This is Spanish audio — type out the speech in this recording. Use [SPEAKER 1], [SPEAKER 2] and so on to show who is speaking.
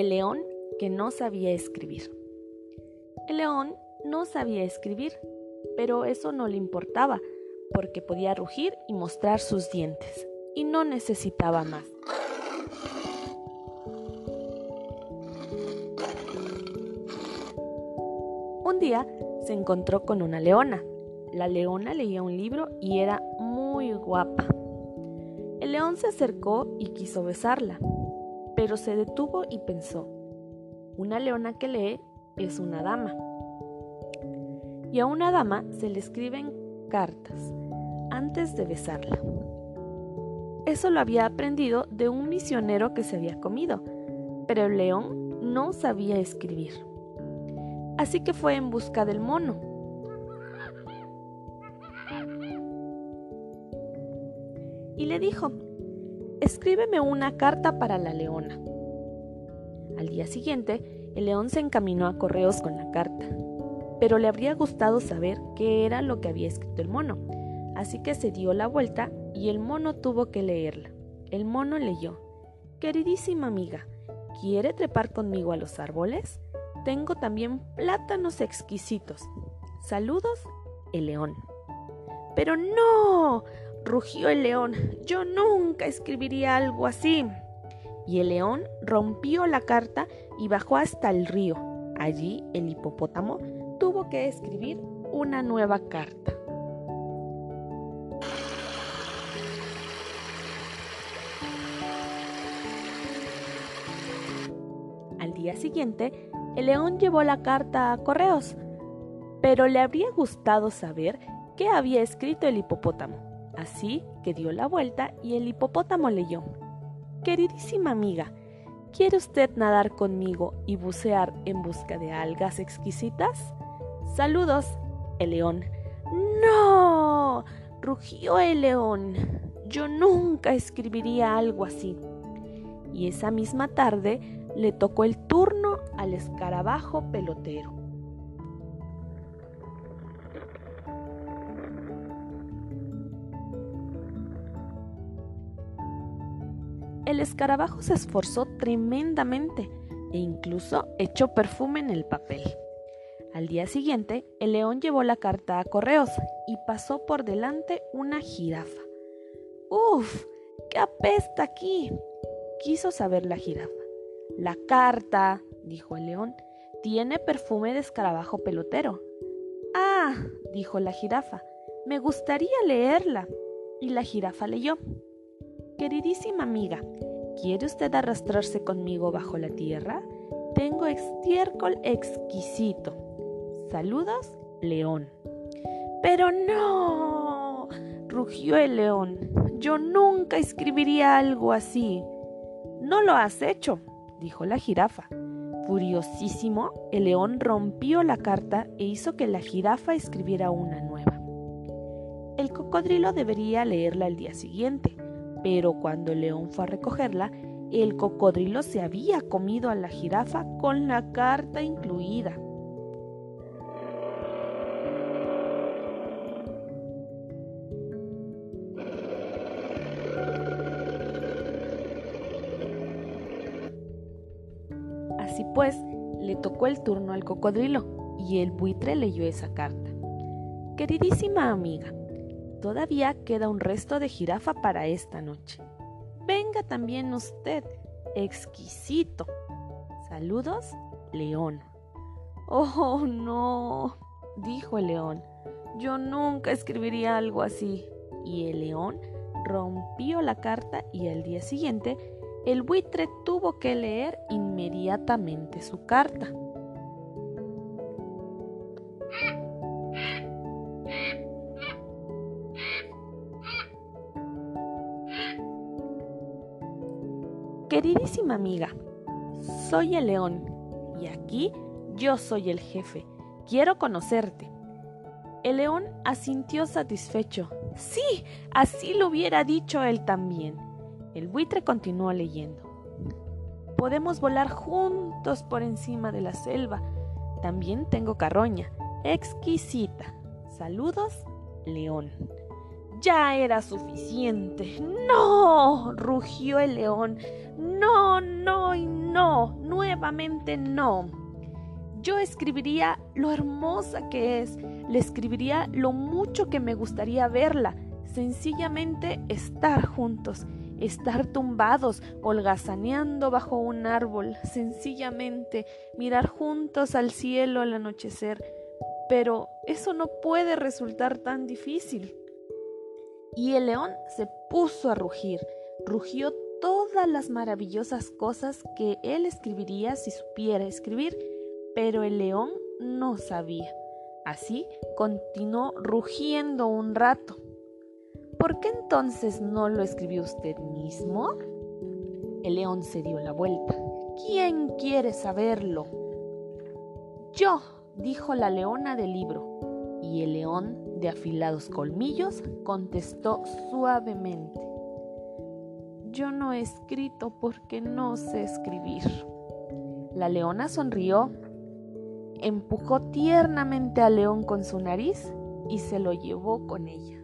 [SPEAKER 1] El león que no sabía escribir. El león no sabía escribir, pero eso no le importaba, porque podía rugir y mostrar sus dientes, y no necesitaba más. Un día se encontró con una leona. La leona leía un libro y era muy guapa. El león se acercó y quiso besarla, pero se detuvo y pensó, una leona que lee es una dama. Y a una dama se le escriben cartas antes de besarla. Eso lo había aprendido de un misionero que se había comido, pero el león no sabía escribir. Así que fue en busca del mono. Y le dijo, escríbeme una carta para la leona. Al día siguiente, el león se encaminó a correos con la carta, pero le habría gustado saber qué era lo que había escrito el mono, así que se dio la vuelta y el mono tuvo que leerla. El mono leyó, Queridísima amiga, ¿quiere trepar conmigo a los árboles? Tengo también plátanos exquisitos. Saludos, el león. Pero no, rugió el león, yo nunca escribiría algo así. Y el león rompió la carta y bajó hasta el río. Allí el hipopótamo tuvo que escribir una nueva carta. Al día siguiente, el león llevó la carta a correos, pero le habría gustado saber qué había escrito el hipopótamo. Así que dio la vuelta y el hipopótamo leyó. Queridísima amiga, ¿quiere usted nadar conmigo y bucear en busca de algas exquisitas? Saludos, el león. ¡No! rugió el león. Yo nunca escribiría algo así. Y esa misma tarde le tocó el turno al escarabajo pelotero. El escarabajo se esforzó tremendamente e incluso echó perfume en el papel. Al día siguiente, el león llevó la carta a correos y pasó por delante una jirafa. ¡Uf! ¿Qué apesta aquí? quiso saber la jirafa. La carta, dijo el león, tiene perfume de escarabajo pelotero. Ah, dijo la jirafa, me gustaría leerla. Y la jirafa leyó. Queridísima amiga, ¿quiere usted arrastrarse conmigo bajo la tierra? Tengo estiércol exquisito. Saludos, león. Pero no, rugió el león. Yo nunca escribiría algo así. No lo has hecho, dijo la jirafa. Furiosísimo, el león rompió la carta e hizo que la jirafa escribiera una nueva. El cocodrilo debería leerla el día siguiente, pero cuando el león fue a recogerla, el cocodrilo se había comido a la jirafa con la carta incluida. Así pues, le tocó el turno al cocodrilo y el buitre leyó esa carta. Queridísima amiga, Todavía queda un resto de jirafa para esta noche. Venga también usted, exquisito. Saludos, león. Oh, no, dijo el león. Yo nunca escribiría algo así. Y el león rompió la carta y al día siguiente el buitre tuvo que leer inmediatamente su carta. Queridísima amiga, soy el león y aquí yo soy el jefe. Quiero conocerte. El león asintió satisfecho. Sí, así lo hubiera dicho él también. El buitre continuó leyendo. Podemos volar juntos por encima de la selva. También tengo carroña, exquisita. Saludos, león. Ya era suficiente. No, rugió el león. No, no y no. Nuevamente no. Yo escribiría lo hermosa que es, le escribiría lo mucho que me gustaría verla, sencillamente estar juntos, estar tumbados, holgazaneando bajo un árbol, sencillamente mirar juntos al cielo al anochecer. Pero eso no puede resultar tan difícil. Y el león se puso a rugir, rugió todas las maravillosas cosas que él escribiría si supiera escribir, pero el león no sabía. Así continuó rugiendo un rato. ¿Por qué entonces no lo escribió usted mismo? El león se dio la vuelta. ¿Quién quiere saberlo? Yo, dijo la leona del libro, y el león de afilados colmillos contestó suavemente. Yo no he escrito porque no sé escribir. La leona sonrió, empujó tiernamente al león con su nariz y se lo llevó con ella.